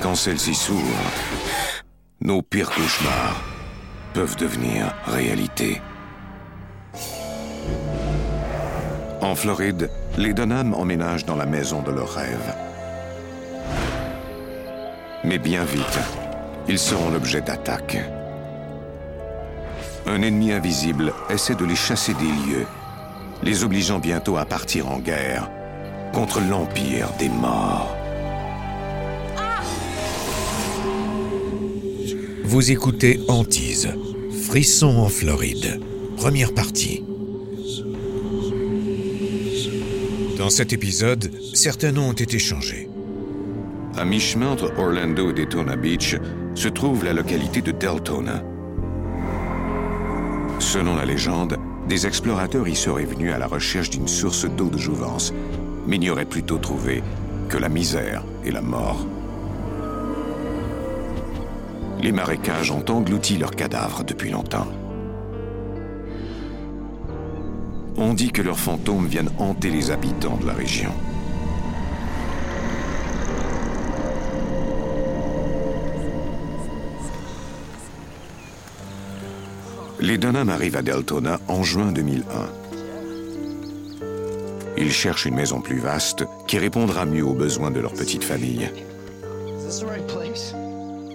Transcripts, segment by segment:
Quand celles-ci s'ouvrent, nos pires cauchemars peuvent devenir réalité. En Floride, les Dunham emménagent dans la maison de leurs rêves. Mais bien vite, ils seront l'objet d'attaques. Un ennemi invisible essaie de les chasser des lieux, les obligeant bientôt à partir en guerre contre l'Empire des morts. Vous écoutez Antise, Frisson en Floride, première partie. Dans cet épisode, certains noms ont été changés. À mi-chemin entre Orlando et Daytona Beach se trouve la localité de Deltona. Selon la légende, des explorateurs y seraient venus à la recherche d'une source d'eau de jouvence, mais n'y auraient plutôt trouvé que la misère et la mort. Les marécages ont englouti leurs cadavres depuis longtemps. On dit que leurs fantômes viennent hanter les habitants de la région. Les Dunham arrivent à Deltona en juin 2001. Ils cherchent une maison plus vaste qui répondra mieux aux besoins de leur petite famille.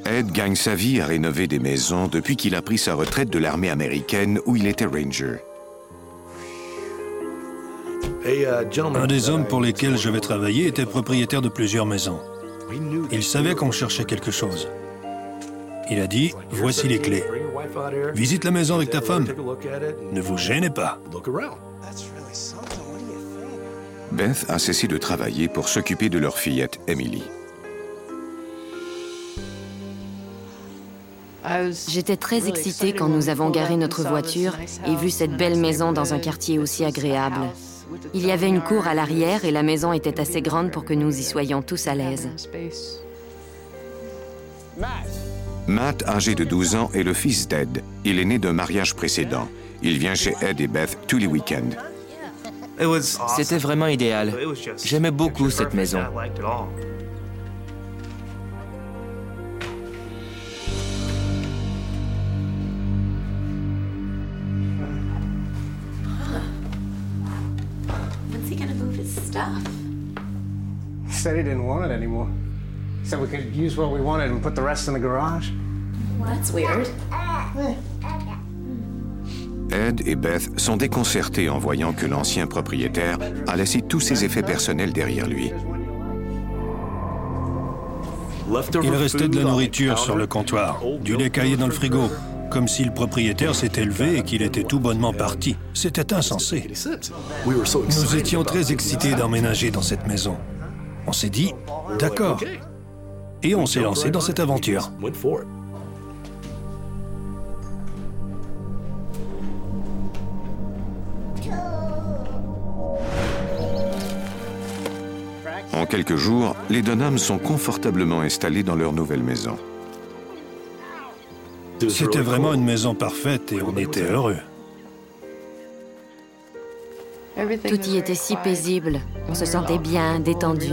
Ed gagne sa vie à rénover des maisons depuis qu'il a pris sa retraite de l'armée américaine où il était ranger. Un des hommes pour lesquels je vais travailler était propriétaire de plusieurs maisons. Il savait qu'on cherchait quelque chose. Il a dit, voici les clés. Visite la maison avec ta femme. Ne vous gênez pas. Beth a cessé de travailler pour s'occuper de leur fillette Emily. J'étais très excitée quand nous avons garé notre voiture et vu cette belle maison dans un quartier aussi agréable. Il y avait une cour à l'arrière et la maison était assez grande pour que nous y soyons tous à l'aise. Matt, âgé de 12 ans, est le fils d'Ed. Il est né d'un mariage précédent. Il vient chez Ed et Beth tous les week-ends. C'était vraiment idéal. J'aimais beaucoup cette maison. Said he didn't want it anymore. Said we could use what we wanted and put the rest in the garage. Well, that's weird. Ed et Beth sont déconcertés en voyant que l'ancien propriétaire a laissé tous ses effets personnels derrière lui. Il restait de la nourriture sur le comptoir, du lait caillé dans le frigo, comme si le propriétaire s'était levé et qu'il était tout bonnement parti. C'était insensé. Nous étions très excités d'emménager dans cette maison. On s'est dit, d'accord. Et on s'est lancé dans cette aventure. En quelques jours, les Dunham sont confortablement installés dans leur nouvelle maison. C'était vraiment une maison parfaite et on était heureux. Tout y était si paisible. On se sentait bien, détendu.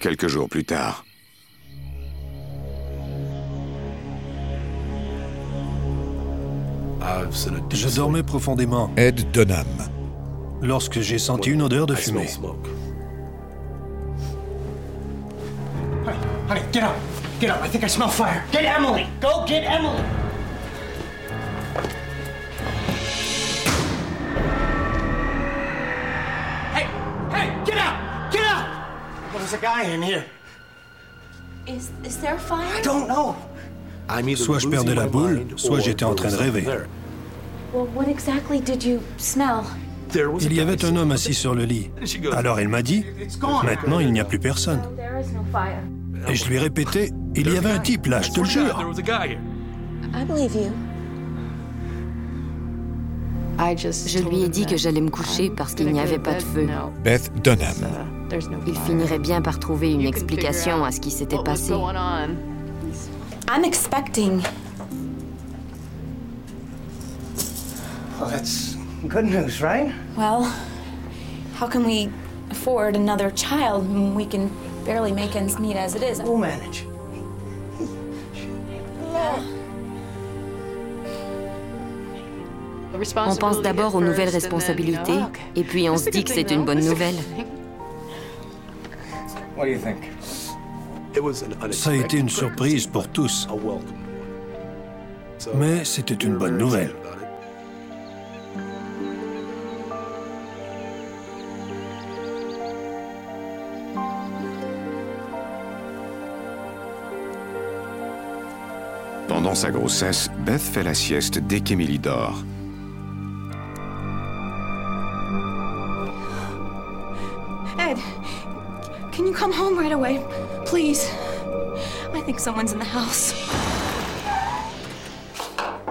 Quelques jours plus tard, Je dormais profondément Ed Dunham. lorsque j'ai senti une odeur de fumée. Honey, honey, get up. Get up. I think I smell fire. Get Emily. Go get Emily. There's a guy in here. Is is there a fire? I don't know. Soit je perdais la boule, soit j'étais en train de rêver. Well, what exactly did you smell? Il y avait un homme assis sur le lit. Alors elle m'a dit, maintenant il n'y a plus personne. Et je lui ai répété, il y avait un type là, je te le jure. I believe you. Je lui ai dit que j'allais me coucher parce qu'il n'y avait pas de feu. Beth Dunham. Il finirait bien par trouver une explication à ce qui s'était passé. I'm expecting. Well, that's good news, right? Well, how can we afford another child when we can barely make ends meet as it is? We'll manage. On pense d'abord aux nouvelles responsabilités et puis on se dit que c'est une bonne nouvelle. Ça a été une surprise pour tous. Mais c'était une bonne nouvelle. Pendant sa grossesse, Beth fait la sieste dès qu'Emily dort. Ed, can you come home right away? Please. I think someone's in the house.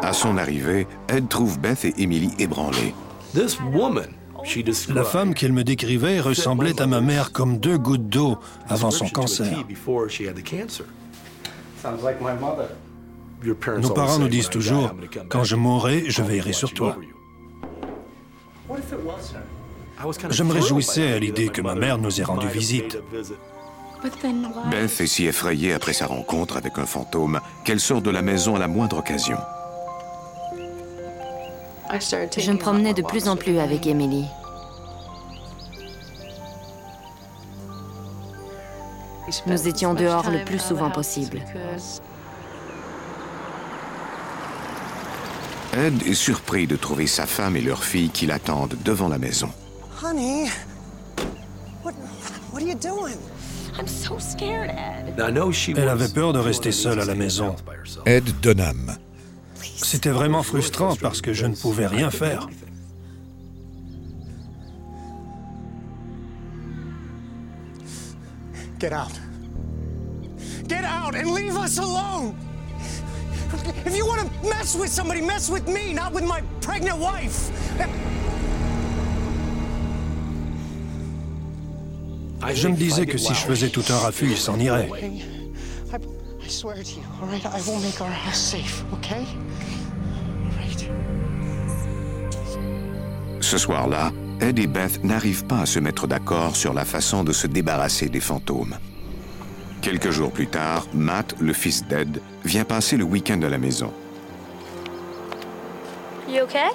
À son arrivée, Ed trouve Beth et Emily ébranlées. La femme qu'elle me décrivait ressemblait à ma mère comme deux gouttes d'eau avant son cancer. Sounds like my mother. Nos parents nous disent toujours, quand je mourrai, je veillerai sur toi. Je me réjouissais à l'idée que ma mère nous ait rendu visite. Beth est si effrayée après sa rencontre avec un fantôme qu'elle sort de la maison à la moindre occasion. Je me promenais de plus en plus avec Emily. Nous étions dehors le plus souvent possible. Ed est surpris de trouver sa femme et leur fille qui l'attendent devant la maison. Honey, what, what are you doing? I'm so scared, Ed. Elle avait peur de rester seule à la maison. Ed Dunham. C'était vraiment frustrant parce que je ne pouvais rien faire. Get out. Get out and leave us alone. If you want to mess with somebody, mess with me, not with my pregnant wife. Je me disais que si je faisais tout un raffut, il s'en irait. Ce soir-là, Ed et Beth n'arrivent pas à se mettre d'accord sur la façon de se débarrasser des fantômes. Quelques jours plus tard, Matt, le fils d'Ed, vient passer le week-end à la maison. You okay?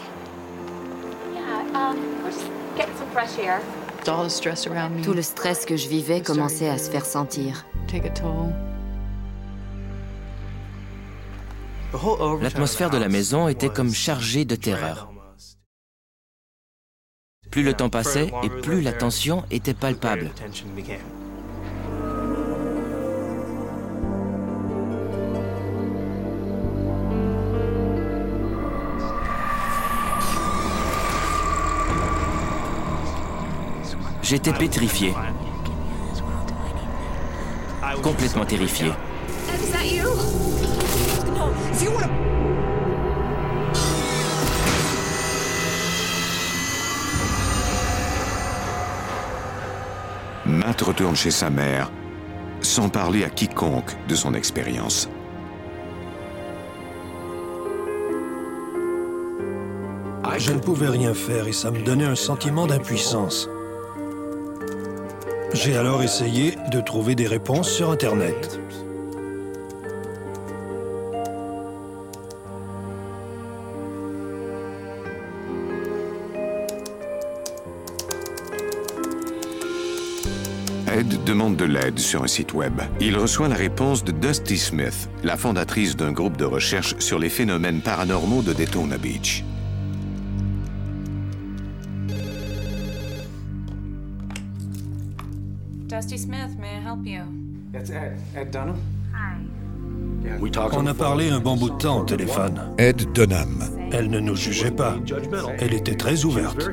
Yeah, um, just getting some fresh air. All the stress around me Tout le stress que je vivais commençait à se faire sentir. take a toll. L'atmosphère de la maison était comme chargée de terreur. Plus le temps passait et plus la tension était palpable. J'étais pétrifié, complètement terrifié. Matt retourne chez sa mère sans parler à quiconque de son expérience. Je ne pouvais rien faire et ça me donnait un sentiment d'impuissance. J'ai alors essayé de trouver des réponses sur Internet. Ed demande de l'aide sur un site web. Il reçoit la réponse de Dusty Smith, la fondatrice d'un groupe de recherche sur les phénomènes paranormaux de Daytona Beach. Dusty Smith, may I help you? That's Ed. Ed Dunham? On a parlé un bon bout de temps au téléphone. Ed Dunham. Elle ne nous jugeait pas. Elle était très ouverte.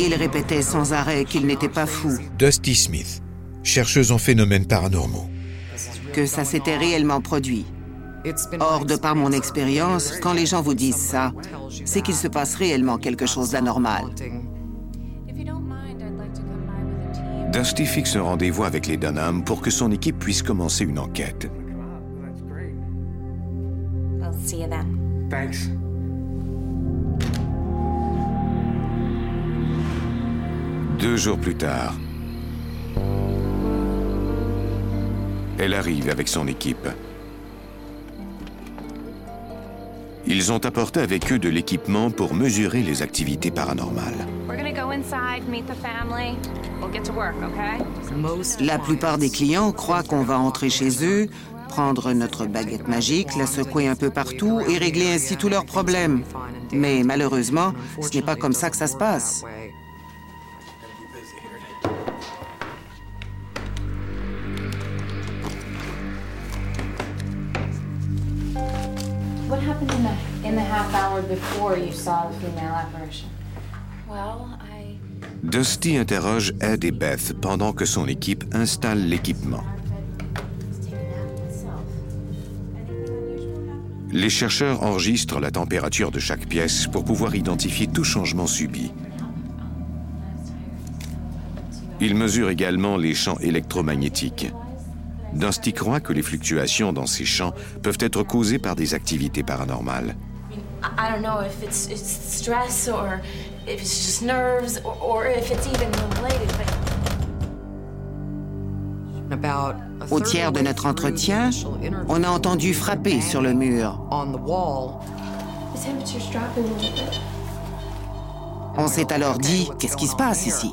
Il répétait sans arrêt qu'il n'était pas fou. Dusty Smith, chercheuse en phénomènes paranormaux. Que ça s'était réellement produit. Or, de par mon expérience, quand les gens vous disent ça, c'est qu'il se passe réellement quelque chose d'anormal. Dusty fixe un rendez-vous avec les Dunham pour que son équipe puisse commencer une enquête. see you then. Thanks. Deux jours plus tard, elle arrive avec son équipe. Ils ont apporté avec eux de l'équipement pour mesurer les activités paranormales. La plupart des clients croient qu'on va entrer chez eux, prendre notre baguette magique, la secouer un peu partout et régler ainsi tous leurs problèmes. Mais malheureusement, ce n'est pas comme ça que ça se passe. Happened in the, in the half hour before you saw the female apparition? Well, I... Dusty interroge Ed et Beth pendant que son équipe installe l'équipement. Les chercheurs enregistrent la température de chaque pièce pour pouvoir identifier tout changement subi. Ils mesurent également les champs électromagnétiques. Dusty croit que les fluctuations dans ces champs peuvent être causées par des activités paranormales. I don't know if it's, it's stress or if it's just nerves or, or if it's even related, but... Au tiers de notre entretien, on a entendu frapper sur le mur. On s'est alors dit, qu'est-ce qui se passe ici?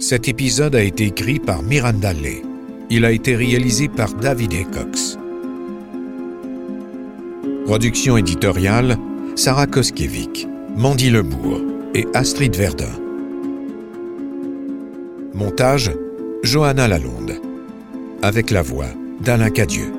Cet épisode a été écrit par Miranda Lay. Il a été réalisé par David Cox. Production éditoriale Sarah Koskiewicz, Mandy Lebourg et Astrid Verdun. Montage Johanna Lalonde. Avec la voix d'Alain Cadieux.